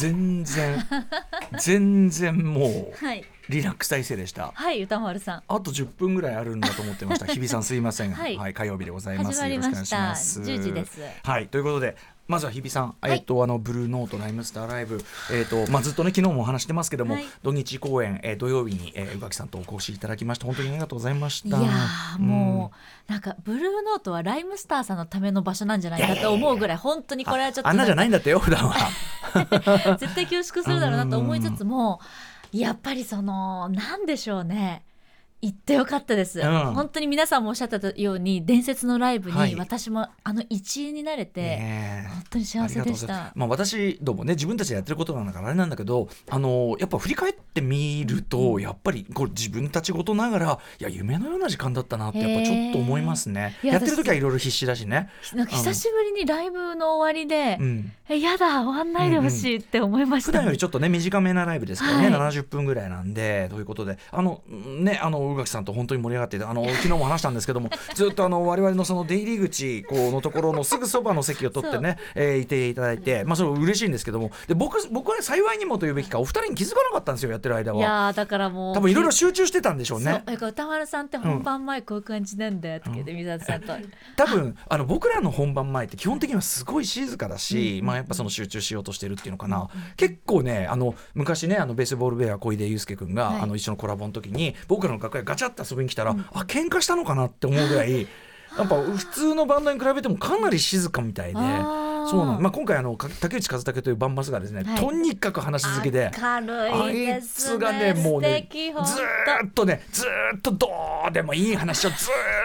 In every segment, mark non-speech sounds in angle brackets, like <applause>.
全然全然もう。はい。リラックス体制でしたはい歌丸さんあと10分ぐらいあるんだと思ってました。<laughs> 日比さんすいません。ははいい、火曜日でございます。始まりましたよろしくお願いします10時ですはい、ということで。まずは日比さん、いえっとあのブルーノートライムスターライブ、えっとまあずっとね昨日もお話してますけども、はい土日公演、えー土曜日に、えー、宇垣さんとお越しいただきまして本当にありがとうございました。いやーもう、なんかブルーノートはライムスターさんのための場所なんじゃないかと思うぐらい本当にこれはちょっとああんなじゃないんんだってよ普段は。か <laughs> 絶対恐縮するだろうなと思いつつもやっぱりその何でしょうね。行ってよかったです、うん。本当に皆さんもおっしゃったように伝説のライブはい。に私もあの一員になれて、ねえ。本当に幸せでした。まあ、私どもね自分たちでやってることなんだからあれなんだけどあのやっぱ振り返ってみると、やっぱりこう自分たちごとながらいや夢のような時間だったなってやっぱちょっと思いますね。ややってる時はいろいろ必死だしね。久しぶりにライブの終わりで、うん、えやだ終わんないでほしいって思いました、普段よりちょっとね短めなライブですからね、はい70分ぐらいなんでということであのねあの宇垣さんと本当に盛り上がっていてあの <laughs> 昨日も話したんですけどもずっとあの我々のその出入り口こうのところのすぐそばの席を取ってね、えーいていただいてまあそれ嬉しいんですけどもで僕僕はね幸いにもというべきかお二人に気づかなかったんですよやってる間いは。やーだからもう多分いろいろ集中してたんでしょうそうね。歌丸さんって本番前こういう感じなんだとか言って水谷さんと、多分あの僕らの本番前って基本的にはすごい静かだし、まあやっぱその集中しようとしてるっていうのかな、結構ねあの昔ねあのベースボールベア小出祐介君が、はい。あの一緒のコラボの時に僕らの楽屋ガチャッと遊びに来たら、あ喧嘩したのかなって思うぐらいやっぱ普通のバンドに比べてもかなり静かみたいで。そうなんまあ、今回あのか竹内和武というバンバスがですね、はい。とにかく話し続けで明るいですね。あいつがねもうねずーっとねずーっとどうでもいい話をず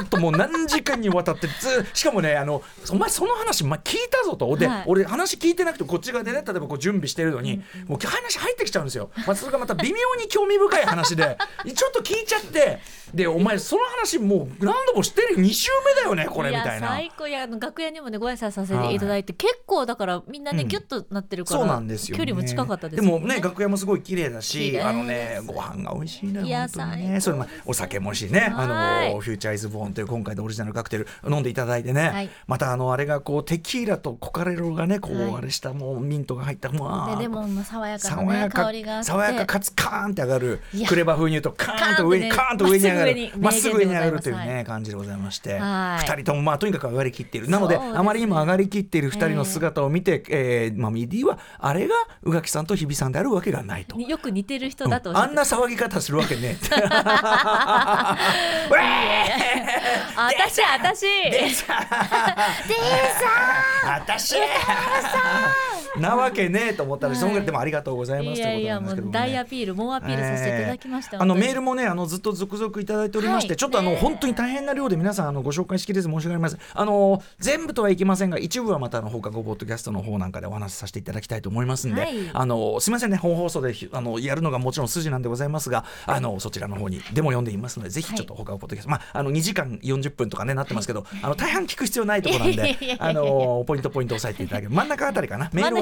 ーっともう何時間にわたってずーしかもねあのお前その話、ま、聞いたぞと。で、はい。俺話聞いてなくてこっち側でね例えばこう準備してるのに、もう話入ってきちゃうんですよ、まあ、それがまた微妙に興味深い話で <laughs> ちょっと聞いちゃってでお前その話もう何度も知ってる2週目だよねこれみたいな。や最高。いやあの楽屋にもねご挨拶させていただいて、結構だからみんなね、うん。ギュッとなってるからそうなんですよ、ね、距離も近かったですでもね楽屋もすごい綺麗だ綺しあのねご飯が美味しいねいやね。それまお酒もしいねあはい。のフューチャーイズボーンという今回のオリジナルカクテル飲んでいただいてね、はい。またあのあれがこうテキーラとコカレロがねこう、はい。あれしたもうミントが入ったもうレモンの爽やかな、ね、爽やか香りが爽やかかつカーンって上がるクレバ風に言うとカーンと上にカカーンと上に上がるままっすぐ上に上がるというね、はい。感じでございまして。はい。二人ともまあとにかく上がりきっている。なのであまりにも上がりきっている二人の姿を見て、えーまあ、ミディはあれが宇垣さんと日比さんであるわけがないと。よく似てる人だとおっしゃってあんな騒ぎ方するわけね。私 <laughs> 私。でさ私なわけねえと思ったら、はい。そのぐらい。でもありがとうございますいというやいやもうことなんですけどもね。大アピール猛アピールさせていただきました、あのメールもねあのずっと続々いただいておりまして、はい。ちょっとあの本当に大変な量で皆さんあのご紹介しきれず申し訳ありませんあの全部とはいきませんが一部はまたあの放課後ポッドキャストの方なんかでお話しさせていただきたいと思いますんで、はい。あのすみませんね本放送でひあのやるのがもちろん筋なんでございますがあのそちらの方にでも読んでいますのでぜひちょっと放課後ポッドキャスト、まああの2時間40分とかねなってますけど、あの大半聞く必要ないところなんであのポイントポイント押さえていただける真ん中あたりかな？メールは真ん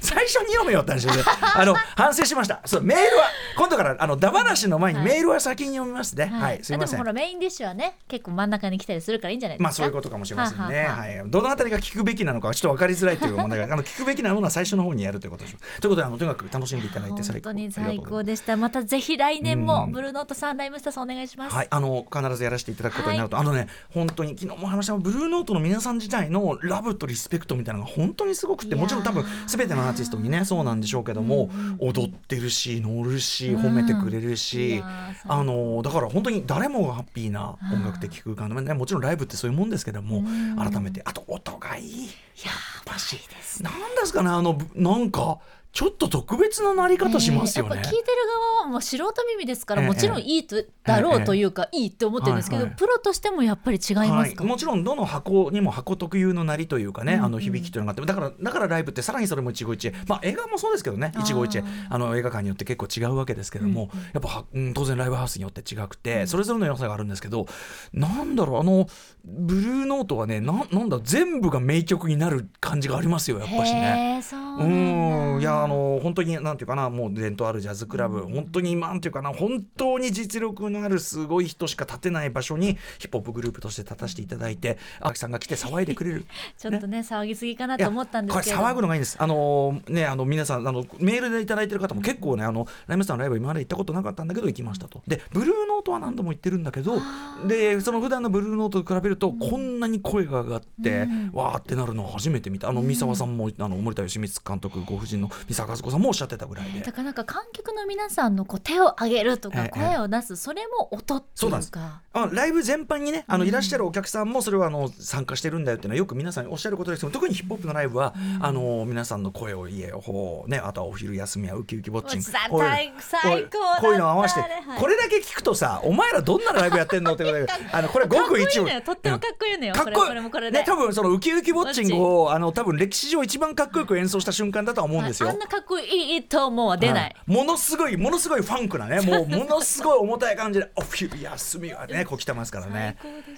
最初に読めよって話で。あの反省しました。そうメールは今度からあのダ話の前にはい。メールは先に読みますね。はい、すみません。あでもほらメインディッシュはね結構真ん中に来たりするからいいんじゃないですか？まあそういうことかもしれませんね。はあはい、どのあたりが聞くべきなのかはちょっと分かりづらいという問題が、あの <laughs> 聞くべきなものは最初の方にやるということでしょう。ということで、あのとにかく楽しんでいただいて本当に最高でした。またぜひ来年もうん。ブルーノートさんライムスターさんお願いします、はい、あの必ずやらせていただくことになると、あのね本当に昨日も話したブルーノートの皆さん自体のラブとリスペクトみたいなのが本当にすごくてもちろん多分全てのアーティストにねそうなんでしょうけども、踊ってるし乗るし褒めてくれるいし、あのだから本当に誰もがハッピーな音楽的空間で、ね、もちろんライブってそういうもんですけども、うん。改めてあと音がいい。やぱしなんですかねあのぶなんかちょっと特別ななり方しますよね。えー聞いてる側はもう素人耳ですから、ええ。もちろんいいとだろうというか、いいって思ってるんですけど、はいはい。プロとしてもやっぱり違いますか、はい、もちろんどの箱にも箱特有のなりというかね、うんうん。あの響きというのがあってだからだからライブってさらにそれも一期一会。まあ映画もそうですけどねあー。一期一会。あの映画館によって結構違うわけですけども、うんうん。やっぱは、うん、当然ライブハウスによって違くて、それぞれの良さがあるんですけどなんだろうあのブルーノートはねななんだ全部が名曲になる感じがありますよやっぱしね。うんいやあの本当になんていうかなもう伝統あるジャズクラブ、うん、本当になんていうかな本当に実力のあるすごい人しか立てない場所にヒップホップグループとして立たせていただいて青木さんが来て騒いでくれる。<laughs> ちょっとね、ね、騒ぎすぎかなと思ったんですけど。これ騒ぐのがいいんです。あのねあの皆さんあのメールでいただいてる方も結構ねあのライムスターのライブ今まで行ったことなかったんだけど行きましたと。でブルーノートは何度も言ってるんだけどでその普段のブルーノートと比べるとこんなに声が上がって、うん、わーってなるのは初めて見た。あの三沢さんもあの森田義満監督ご婦人の三沢和子さんもおっしゃってたぐらいで。だからなんか観客の皆さんのこう手を挙げるとか声を出す、それも音っていうか。あライブ全般にねあのいらっしゃるお客さんもそれはあの参加してるんだよっていうのはよく皆さんおっしゃることですけど特にヒップホップのライブは、あの皆さんの声を言えよほうねあとはお昼休みはウキウキウォッチングこういうこういうのを合わせて、これだけ聞くとさお前らどんなライブやってんのって <laughs> あのこれごく一部とってもかっこいいのよ、かっこいい。ね多分そのウキウキウォッチングをあの多分歴史上一番かっこよく演奏した瞬間だとは思うんですよ、なかっこいいと思うは出ない、ものすごいものすごいファンクなね。もう <laughs> ものすごい重たい感じでお昼休みはね。<laughs> こう来てますからね。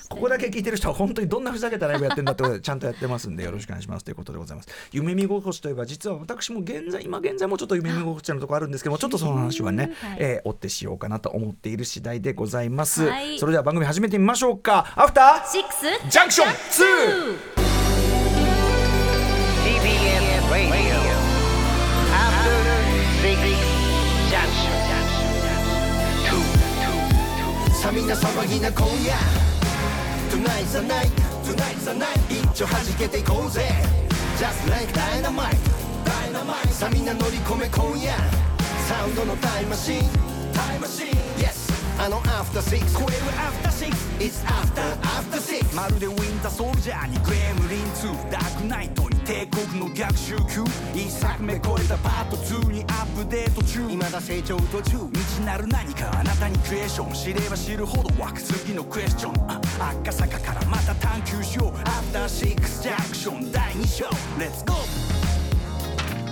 ここだけ聞いてる人は本当にどんなふざけたライブやってんだってことでちゃんとやってますんでよろしくお願いします。ということでございます夢見心地といえば実は私も現在今現在もちょっと夢見心地のところあるんですけどもちょっとその話はね、はい、えー、追ってしようかなと思っている次第でございます、はい、それでは番組始めてみましょうか。アフターシックスジャンクション 2! TBS Radio さみんな騒ぎな今夜 Tonight's the night Tonight's the night. 一丁弾けていこうぜ。Just like dynamite Dynamite. さみんな乗り込め今夜サウンドのタイムマシンタイムマシン。Yes. あのアフターシックス超えるアフターシックス It's after after six まるでウィンターソルジャーにグレムリン2ダークナイトに帝国の逆襲級。一作目超えたパート2にアップデート中。未だ成長途中。未知なる何かあなたにクエスチョン。知れば知るほど湧く次のクエスチョン。赤坂からまた探求しよう。アフターシックスジャンクション第2章。レッツゴー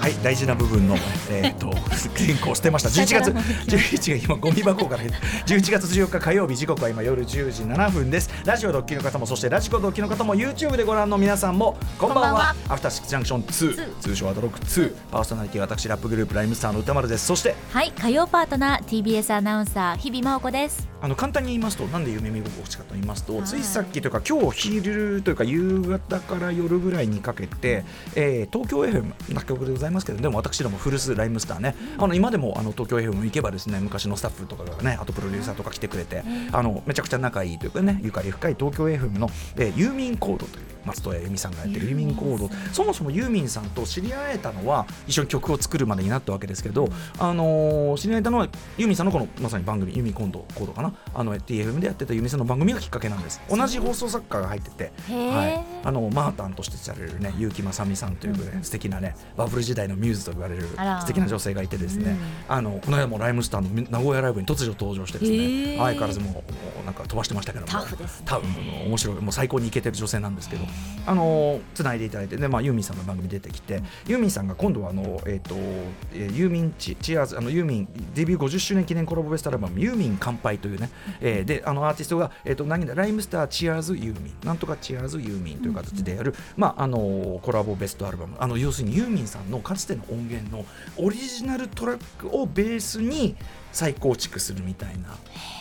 はい大事な部分のえっ、と <laughs> 原稿を捨てました。11月11が今ゴミ箱から11月14日火曜日時刻は今夜10時7分です。ラジオドッキリの方もそしてラジコドッキリの方も YouTube でご覧の皆さんもこんばんは。アフターシックスジャンクション2通称アドロック2パーソナリティは私ラップグループライムスターの歌丸です。そしてはい火曜パートナー TBS アナウンサー日々真央子です。あの簡単に言いますとなんで夢見心地かと言いますとついさっきというか今日昼というか夕方から夜ぐらいにかけて、えー、東京 FM な曲でございますけどでも私ども古巣ライムスターね、あの今でもあの東京 FM 行けばですね昔のスタッフとかがねあとプロデューサーとか来てくれて、あのめちゃくちゃ仲いいというかねゆかり深い東京 FM の、えー、ユーミンコードという松任谷由実さんがやってるユーミンコード。そもそもユーミンさんと知り合えたのは一緒に曲を作るまでになったわけですけど、あのー、知り合えたのはユーミンさんのこのまさに番組ユーミンコードコードかな。あの TFM でやってたユーミンさんの番組がきっかけなんです。同じ放送作家が入ってて、はい、あのマータンとして知られるね結城正美さんという、ね、素敵なねバブル時代のミューズと言われる素敵な女性がいてですね、あのこの間もライムスターの名古屋ライブに突如登場してですね。相変わらずもうなんか飛ばしてましたけども。タフです、ね、多分面白いもう最高にイケてる女性なんですけど。あのつないでいただいてで、まあ、ユーミンさんの番組出てきて、ユーミンさんが今度はあの、えーとえー、ユーミンチチアーズあのユーミンデビュー50周年記念コラボベストアルバム「ユーミン乾杯」というね、えー、であのアーティストが、えーと、何だライムスターチアーズユーミン。なんとかチアーズユーミンという形でやる、まあ、あのコラボベストアルバム。あの要するにユーミンさんのかつての音源のオリジナルトラックをベースに再構築するみたいな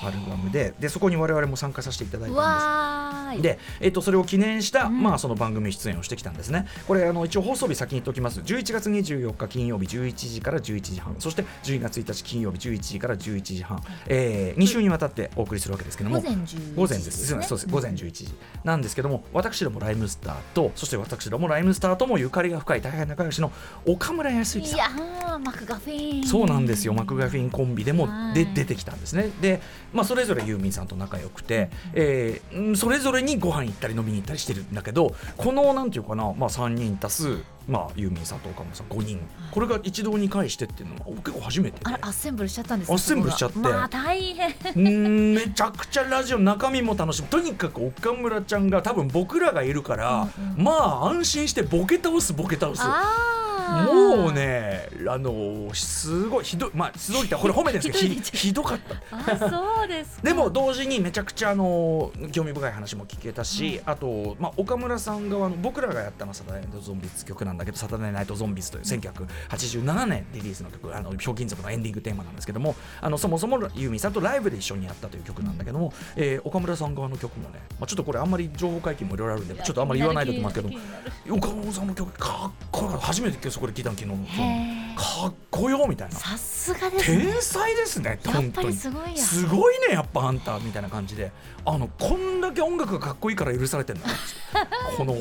アルバムででそこに我々も参加させていただいたんです。で、えっと、それを記念した、うん、まあ、その番組出演をしてきたんですね。これあの一応放送日先に言っておきます11月24日金曜日11時から11時半。そして12月1日金曜日11時から11時半、えー、2週にわたってお送りするわけですけども。午前午前です、そうです。午前11時。なんですけども私どもライムスターとそして私どもライムスターともゆかりが深い大変仲良しの岡村康之さん。いやマクガフィン。そうなんですよ。マクガフィンコンビでもで出てきたんですね。で、まあ、それぞれユーミンさんと仲良くて、えー、それぞれにご飯行ったり飲みに行ったりしてるんだけどこのなんていうかな、まあ、3人足すまあ、ユーミンさんと岡本さん5人、これが一堂に会してっていうのは結構初めてあれアッセンブルしちゃったんですアッセンブルしちゃって、まあ、大変。うんめちゃくちゃラジオ中身も楽しむ。とにかく岡村ちゃんが多分僕らがいるから、うんうん、まあ安心してボケ倒すボケ倒す。あもうねあのすごいひどいまあ素通りってこれ褒めてるんですけ <laughs> どひどかった。あそうですか。<laughs> でも同時にめちゃくちゃあの興味深い話も聞けたし、あと、まあ、岡村さん側の僕らがやったのはサタデーナイトゾンビズ曲なんだけどサタデーナイトゾンビズという1987年リリースの曲あのひょうきん族のエンディングテーマなんですけどもあのそもそもユーミンさんとライブで一緒にやったという曲なんだけども、えー岡村さん側の曲もね、まあ、ちょっとこれあんまり情報解禁もいろいろあるんでちょっとあんまり言わないでおきますけど岡村さんの曲かっこよかった。初めてそこで聞いたの昨日の。かっこよみたいな。さすがですね。天才ですね本当に。すごいやすごいねやっぱあんたみたいな感じで。あのこんだけ音楽がかっこいいから許されてんだ <laughs> この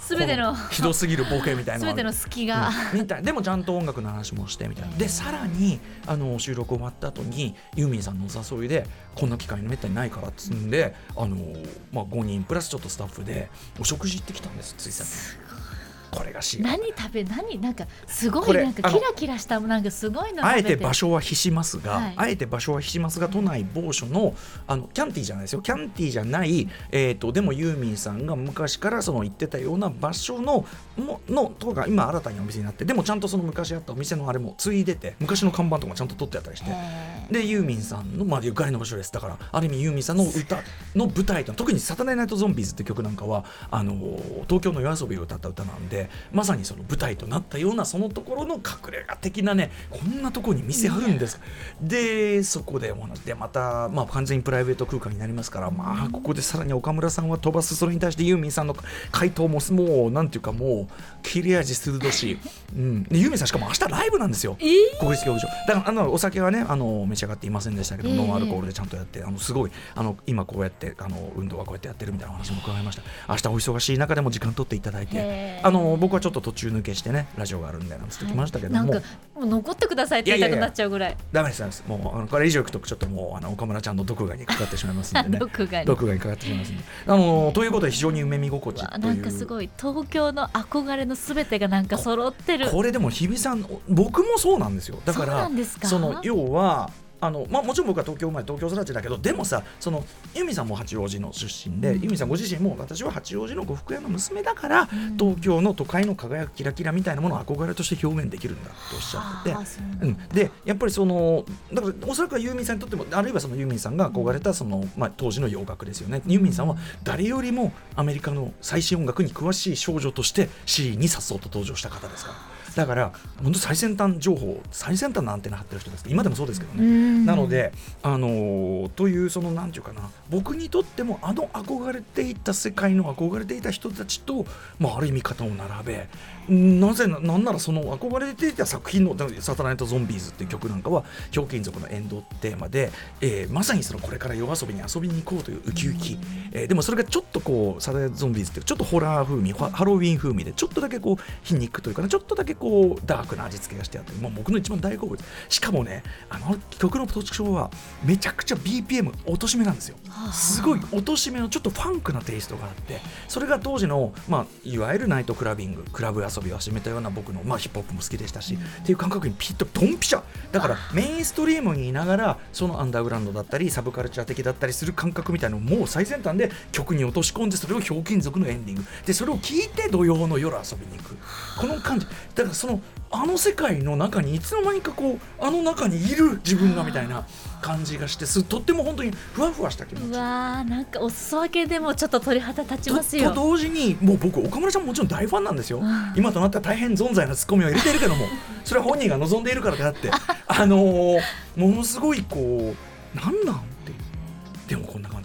全てのこひどすぎるボケみたいなすべての隙が、うん。みたい。でもちゃんと音楽の話もしてみたいな。でさらにあの収録終わった後にユーミンさんのお誘いでこんな機会めったにないからっつんであの、まあ、5人プラスちょっとスタッフでお食事行ってきたんですついさっきこれがし何食べ何なんかすごいなんかキラキラしたなんかすごいのあえて場所は比しますが、はい。あえて場所は比しますが都内某所のあのキャンティじゃないですよ。キャンティじゃない、えー、とでもユーミンさんが昔からその行ってたような場所のものとか今新たにお店になってでもちゃんとその昔あったお店のあれも継いでて昔の看板とかもちゃんと取ってあったりして。へでユーミンさんの、まあ、ゆかりの場所ですだからある意味ユーミンさんの歌の舞台と特に「サタデーナイトゾンビーズ」って曲なんかはあの東京の夜遊びを歌った歌なんでまさにその舞台となったようなそのところの隠れ家的なねこんなところに店あるんですでそこでお話でまた、まあ、完全にプライベート空間になりますからまあここでさらに岡村さんは飛ばすそれに対してユーミンさんの回答ももうなんていうかもう切れ味鋭し、うん、でユーミンさんしかも明日ライブなんですよ。えー。国立競技場だからあのお酒はねあの召し上がっていませんでしたけど、ええノンアルコールでちゃんとやってあのすごいあの今こうやってあの運動はこうやってやってるみたいな話も伺いました。明日お忙しい中でも時間取っていただいてあの僕はちょっと途中抜けしてねラジオがあるんでなんつってきましたけども、なんかもう残ってくださいって言いたくなっちゃうぐらい。ダメですダメです。もうあのこれ以上いくとちょっともうあの岡村ちゃんの毒牙にかかってしまいますんでね。<laughs> 毒毒牙にかかってしまいますんで。あのということで非常に夢見心地わという。なんかすごい東京の憧れのすべてがなんか揃ってる。これでも日比さん僕もそうなんですよ。だからそうなんですか？その要はあのまあ、もちろん僕は東京生まれ東京育ちだけどでもさその由美さんも八王子の出身で、うん。由美さんご自身も私は八王子の呉服屋の娘だから、ん。東京の都会の輝くキラキラみたいなものを憧れとして表現できるんだとおっしゃってて。うなんでやっぱりそのだからおそらくはユーミンさんにとってもあるいはそのユーミンさんが憧れたその、まあ、当時の洋楽ですよね。ユーミンさんは誰よりもアメリカの最新音楽に詳しい少女としてシーンにさっそうと登場した方ですからだから本当最先端情報最先端なアンテナ張ってる人です今でもそうですけどね、うん。なので、あのーというそのなんていうかな僕にとってもあの憧れていた世界の憧れていた人たちと、まあ、ある意味肩を並べなぜななんならその憧れていた作品のサタナイト・ゾンビーズ」っていう曲なんかは「ひょうきん族のエンドテーマで、えーまさにそのこれから夜遊びに遊びに行こうというウキウキ、えーでもそれがちょっとこうサタナイト・ゾンビーズってちょっとホラー風味ハハロウィン風味でちょっとだけこう皮肉というかねちょっとだけこうダークな味付けがしてあって、まあ、僕の一番大好物。しかもねあの曲の特徴はめちゃくちゃ BPM 落としめなんですよ。はあすごい落としめのちょっとファンクなテイストがあってそれが当時の、まあ、いわゆるナイトクラビングクラブ遊びを始めたような僕の、まあ、ヒップホップも好きでしたし、っていう感覚にピッとドンピシャ。だからメインストリームにいながらそのアンダーグラウンドだったりサブカルチャー的だったりする感覚みたいなのをもう最先端で曲に落とし込んでそれをひょうきん族のエンディング。でそれを聞いて土曜の夜遊びに行く。この感じ。だからそのあの世界の中にいつの間にかこうあの中にいる自分がみたいな感じがしてすとっても本当にふわふわした気持うち。わーなんかお裾分けでもちょっと鳥肌立ちとますよ。と同時にもう僕岡村ちゃんももちろん大ファンなんですよ、うん。今となっては大変存在なツッコミを入れているけども。<laughs> それは本人が望んでいるからであって。あのーものすごいこうなんなん？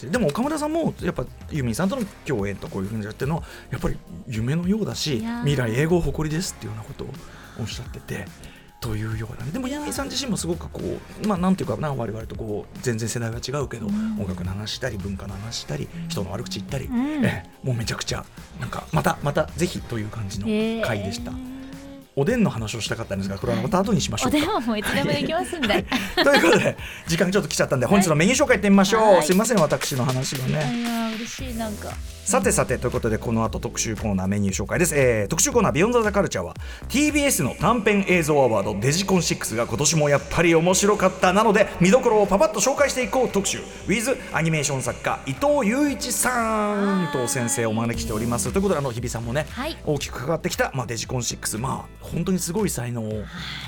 じ。ででも岡村さんもやっぱユーミンさんとの共演とこういうふうにやってるのはやっぱり夢のようだし未来英語を誇りですっていうようなことをおっしゃってて。というようなね。でもユーミンさん自身もすごくこうまあなんていうかな我々とこう全然世代は違うけど、うん。音楽の話したり文化の話したり人の悪口言ったり、うん。ええもうめちゃくちゃなんかまたまたぜひという感じの回でした、おでんの話をしたかったんですがこれはまた後にしましょうか。お電話もいつでもできますんで。<laughs> ということで時間ちょっと来ちゃったんで本日のメニュー紹介いってみましょう、はい。すいません私の話がいねやー嬉しいなんか。さてさてということでこの後特集コーナーメニュー紹介です、えー特集コーナー「ビヨンドザカルチャーは TBS の短編映像アワードデジコン6が今年もやっぱり面白かったなので見どころをパパッと紹介していこう特集。with アニメーション作家伊藤雄一さんと先生をお招きしております。ということであの日比さんもね、はい。大きく関わってきた、まあ、デジコン6まあ本当にすごい才能を。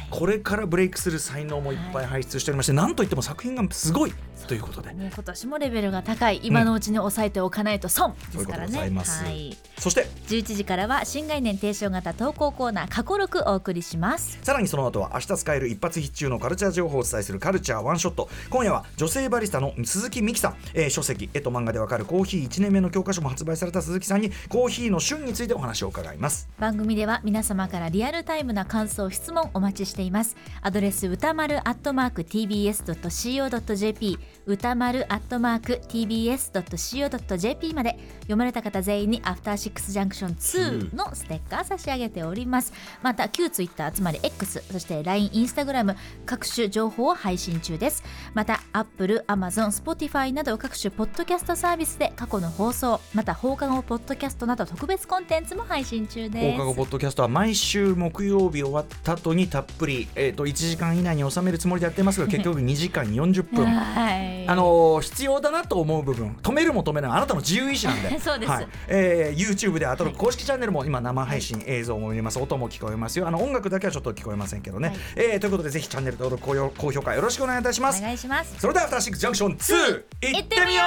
これからブレイクする才能もいっぱい。輩出しておりまして、なんといっても作品がすごいということで。ね、今年もレベルが高い。今のうちに抑えておかないと損。ですからね。そういうことでございそして。11時からは新概念提唱型投稿コーナー過去録お送りします。さらにその後は明日使える一発必中のカルチャー情報をお伝えするカルチャーワンショット。今夜は女性バリスタの鈴木美希さん、えー書籍絵と漫画でわかるコーヒー1年目の教科書も発売された鈴木さんにコーヒーの旬についてお話を伺います。番組では皆様からリアルタイムな感想質問お待ちしています。アドレス歌丸アットマーク tbs.co.jp 歌丸アットマーク tbs.co.jp まで読まれた方全員にアフターシックスジャンクション2のステッカー差し上げております。また旧 Twitter つまり X そして LINE、Instagram 各種情報を配信中です。また Apple、Amazon、Spotify など各種ポッドキャストサービスで過去の放送また放課後ポッドキャストなど特別コンテンツも配信中です。放課後ポッドキャストは毎週木曜日終わった後にたっぷり、えー、と1時間以内に収めるつもりでやってますが結局2時間40分。<laughs> はいあのー必要だなと思う部分止めるも止めないあなたの自由意志なんで。<laughs> そうです。はい。えー YouTube であと公式チャンネルも今生配信映像も見れます。音も聞こえますよ。あの音楽だけはちょっと聞こえませんけどね、はい。えーということでぜひチャンネル登録高評高評価よろしくお願いいたします。お願いします。それではアフターシックスジャンクション2いってみよ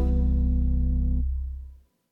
う